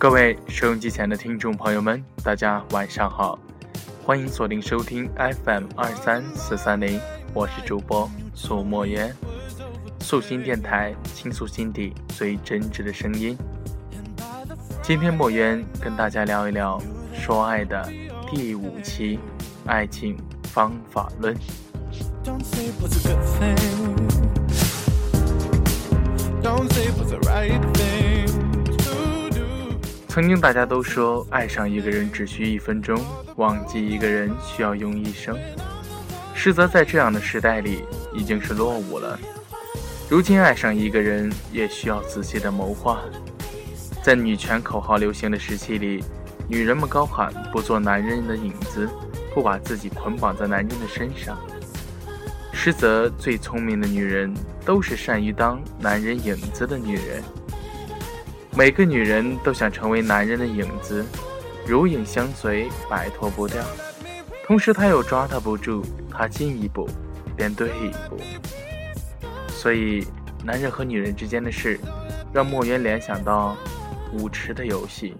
各位收音机前的听众朋友们，大家晚上好，欢迎锁定收听 FM 二三四三零，我是主播苏墨渊，素心电台倾诉心底最真挚的声音。今天墨渊跟大家聊一聊说爱的第五期《爱情方法论》。曾经大家都说，爱上一个人只需一分钟，忘记一个人需要用一生。实则在这样的时代里，已经是落伍了。如今爱上一个人，也需要仔细的谋划。在女权口号流行的时期里，女人们高喊不做男人的影子，不把自己捆绑在男人的身上。实则最聪明的女人，都是善于当男人影子的女人。每个女人都想成为男人的影子，如影相随，摆脱不掉。同时，他又抓他不住，他进一步便退一步。所以，男人和女人之间的事，让墨渊联想到舞池的游戏，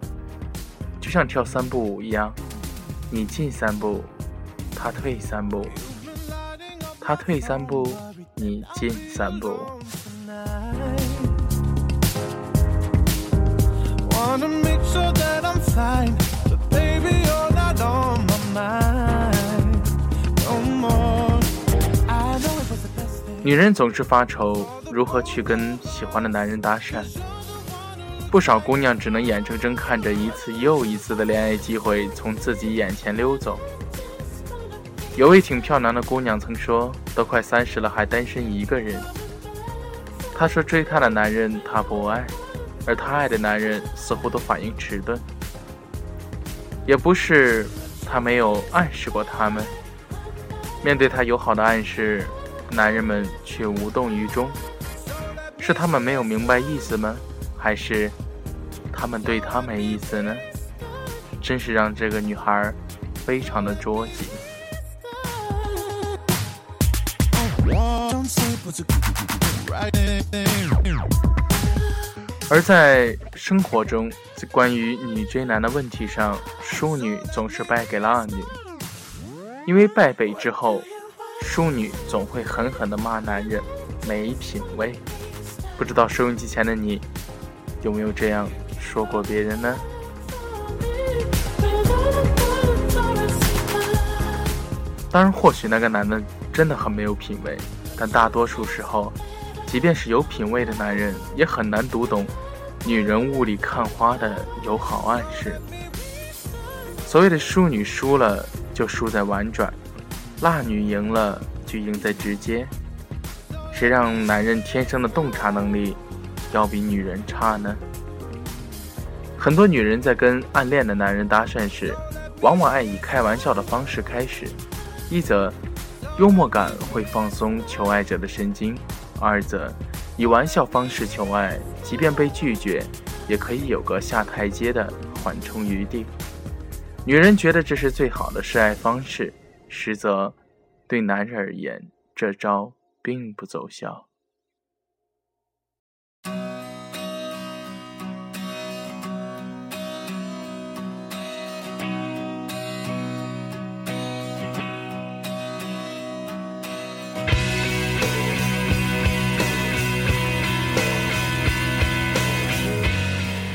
就像跳三步舞一样，你进三步，他退三步；他退三步，你进三步。女人总是发愁如何去跟喜欢的男人搭讪，不少姑娘只能眼睁睁看着一次又一次的恋爱机会从自己眼前溜走。有位挺漂亮的姑娘曾说：“都快三十了还单身一个人。”她说：“追她的男人她不爱。”而她爱的男人似乎都反应迟钝，也不是他没有暗示过他们。面对他友好的暗示，男人们却无动于衷。是他们没有明白意思吗？还是他们对他没意思呢？真是让这个女孩非常的着急。而在生活中，关于女追男的问题上，淑女总是败给了二女，因为败北之后，淑女总会狠狠地骂男人没品位。不知道收音机前的你，有没有这样说过别人呢？当然，或许那个男的真的很没有品位，但大多数时候。即便是有品位的男人，也很难读懂女人雾里看花的友好暗示。所谓的淑女输了就输在婉转，辣女赢了就赢在直接。谁让男人天生的洞察能力要比女人差呢？很多女人在跟暗恋的男人搭讪时，往往爱以开玩笑的方式开始，一则幽默感会放松求爱者的神经。二则，以玩笑方式求爱，即便被拒绝，也可以有个下台阶的缓冲余地。女人觉得这是最好的示爱方式，实则对男人而言，这招并不奏效。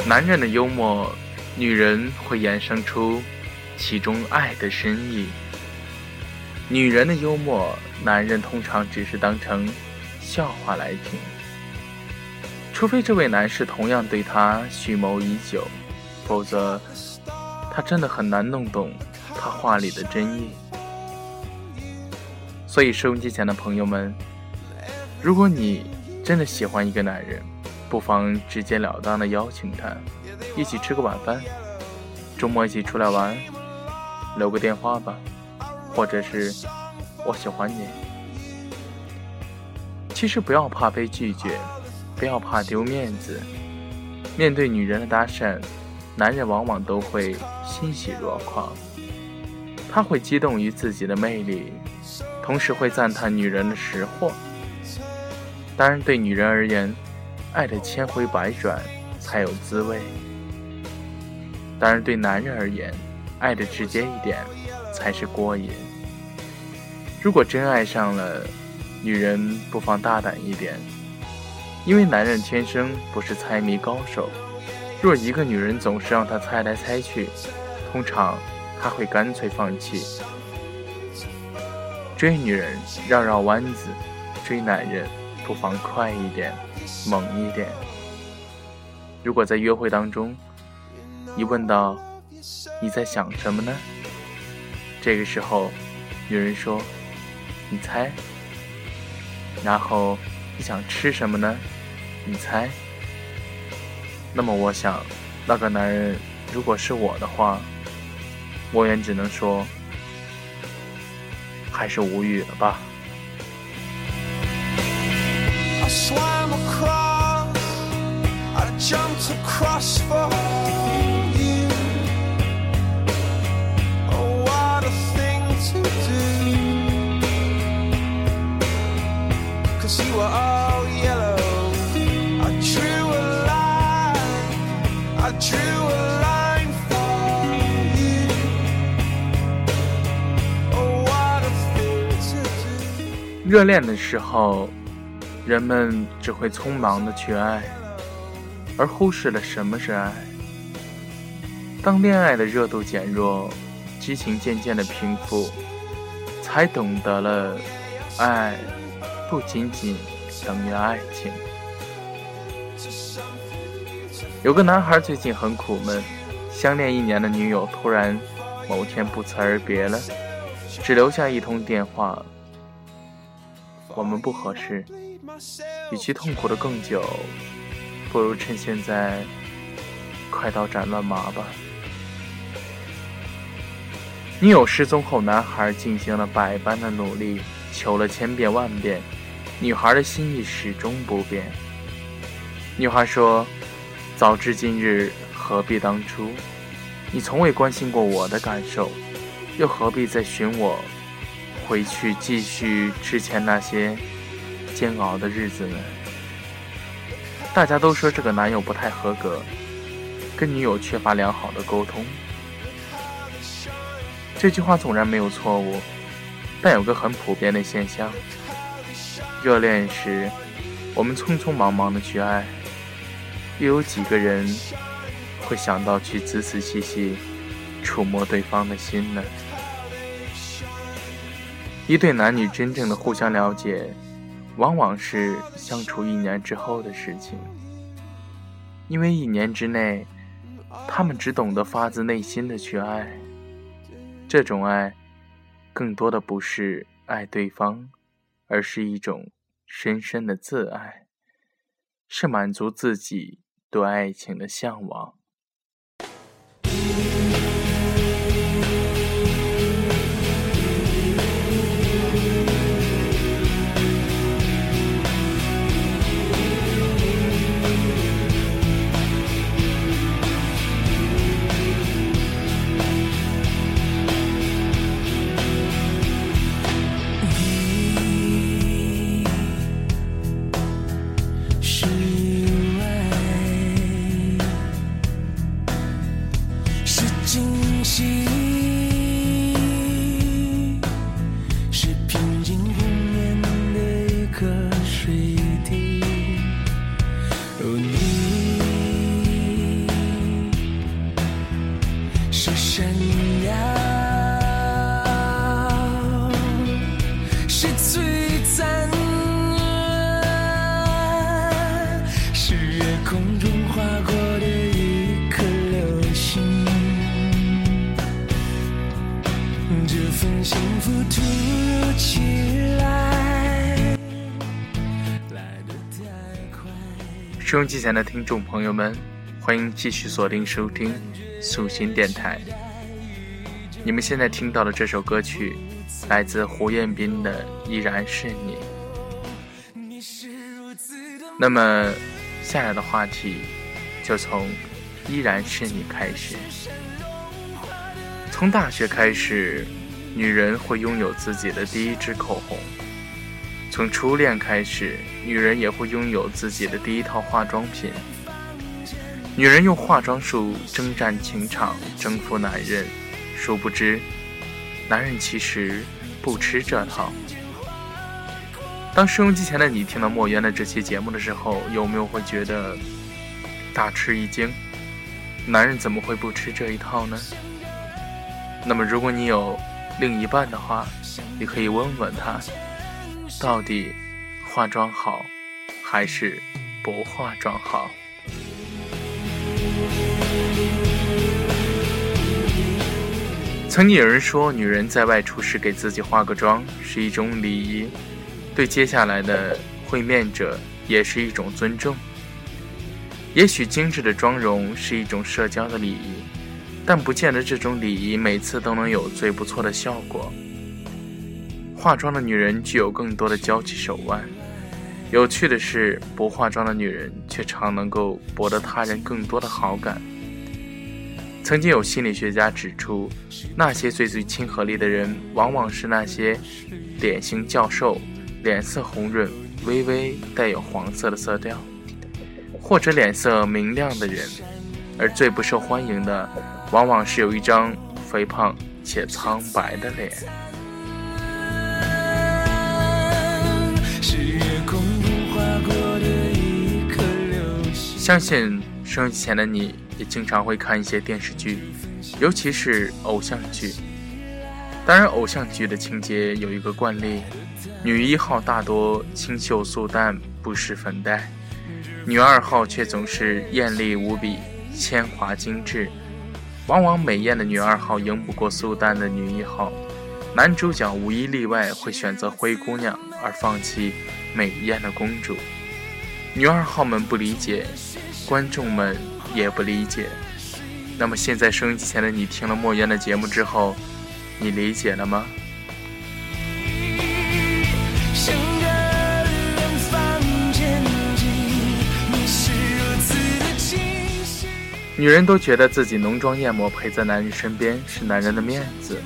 男人的幽默，女人会衍生出其中爱的深意；女人的幽默，男人通常只是当成笑话来听。除非这位男士同样对她蓄谋已久，否则他真的很难弄懂他话里的真意。所以，收音机前的朋友们，如果你真的喜欢一个男人，不妨直截了当的邀请他，一起吃个晚饭，周末一起出来玩，留个电话吧，或者是我喜欢你。其实不要怕被拒绝，不要怕丢面子。面对女人的搭讪，男人往往都会欣喜若狂，他会激动于自己的魅力，同时会赞叹女人的识货。当然，对女人而言。爱的千回百转才有滋味。当然，对男人而言，爱的直接一点才是过瘾。如果真爱上了，女人不妨大胆一点，因为男人天生不是猜谜高手。若一个女人总是让他猜来猜去，通常他会干脆放弃。追女人绕绕弯子，追男人不妨快一点，猛一点。如果在约会当中，你问到你在想什么呢？这个时候，女人说：“你猜。”然后你想吃什么呢？你猜。那么我想，那个男人如果是我的话，我也只能说，还是无语了吧。热恋的时候，人们只会匆忙的去爱，而忽视了什么是爱。当恋爱的热度减弱，激情渐渐的平复，才懂得了，爱不仅仅等于爱情。有个男孩最近很苦闷，相恋一年的女友突然某天不辞而别了，只留下一通电话。我们不合适，与其痛苦的更久，不如趁现在快刀斩乱麻吧。女友失踪后，男孩进行了百般的努力，求了千遍万遍，女孩的心意始终不变。女孩说：“早知今日，何必当初？你从未关心过我的感受，又何必再寻我？”回去继续之前那些煎熬的日子呢？大家都说这个男友不太合格，跟女友缺乏良好的沟通。这句话纵然没有错误，但有个很普遍的现象：热恋时我们匆匆忙忙的去爱，又有几个人会想到去仔仔细细触摸对方的心呢？一对男女真正的互相了解，往往是相处一年之后的事情。因为一年之内，他们只懂得发自内心的去爱。这种爱，更多的不是爱对方，而是一种深深的自爱，是满足自己对爱情的向往。是意外是惊喜是平静湖面的一颗水滴。而你是闪耀是最收音机前的听众朋友们，欢迎继续锁定收听素心电台。你们现在听到的这首歌曲，来自胡彦斌的《依然是你》。那么，下来的话题就从“依然是你”开始。从大学开始。女人会拥有自己的第一支口红，从初恋开始，女人也会拥有自己的第一套化妆品。女人用化妆术征战情场，征服男人，殊不知，男人其实不吃这套。当收音机前的你听到莫言的这期节目的时候，有没有会觉得大吃一惊？男人怎么会不吃这一套呢？那么，如果你有另一半的话，你可以问问他，到底化妆好还是不化妆好？曾经有人说，女人在外出时给自己化个妆是一种礼仪，对接下来的会面者也是一种尊重。也许精致的妆容是一种社交的礼仪，但不见得这种礼仪每次都能有最不错的效果。化妆的女人具有更多的交际手腕，有趣的是，不化妆的女人却常能够博得他人更多的好感。曾经有心理学家指出，那些最最亲和力的人，往往是那些脸型较瘦、脸色红润、微微带有黄色的色调，或者脸色明亮的人；而最不受欢迎的，往往是有一张肥胖且苍白的脸。相信收音机前的你。也经常会看一些电视剧，尤其是偶像剧。当然，偶像剧的情节有一个惯例：女一号大多清秀素淡，不施粉黛；女二号却总是艳丽无比，铅华精致。往往美艳的女二号赢不过素淡的女一号，男主角无一例外会选择灰姑娘，而放弃美艳的公主。女二号们不理解，观众们。也不理解。那么现在收音机前的你听了莫言的节目之后，你理解了吗？女人都觉得自己浓妆艳抹陪在男人身边是男人的面子。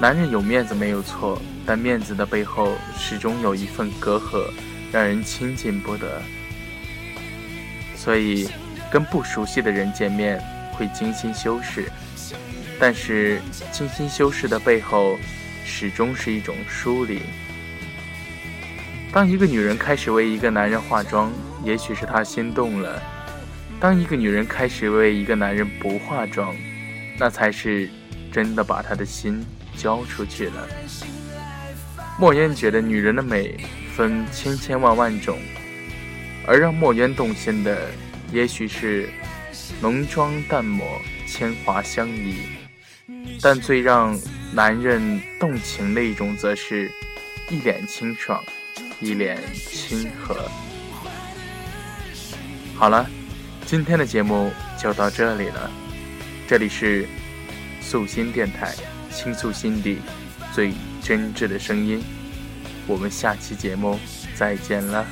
男人有面子没有错，但面子的背后始终有一份隔阂，让人亲近不得。所以。跟不熟悉的人见面会精心修饰，但是精心修饰的背后，始终是一种疏离。当一个女人开始为一个男人化妆，也许是她心动了；当一个女人开始为一个男人不化妆，那才是真的把她的心交出去了。莫言觉得女人的美分千千万万种，而让墨渊动心的。也许是浓妆淡抹、铅华相宜，但最让男人动情的一种，则是一脸清爽，一脸亲和。好了，今天的节目就到这里了。这里是素心电台，倾诉心底最真挚的声音。我们下期节目再见了。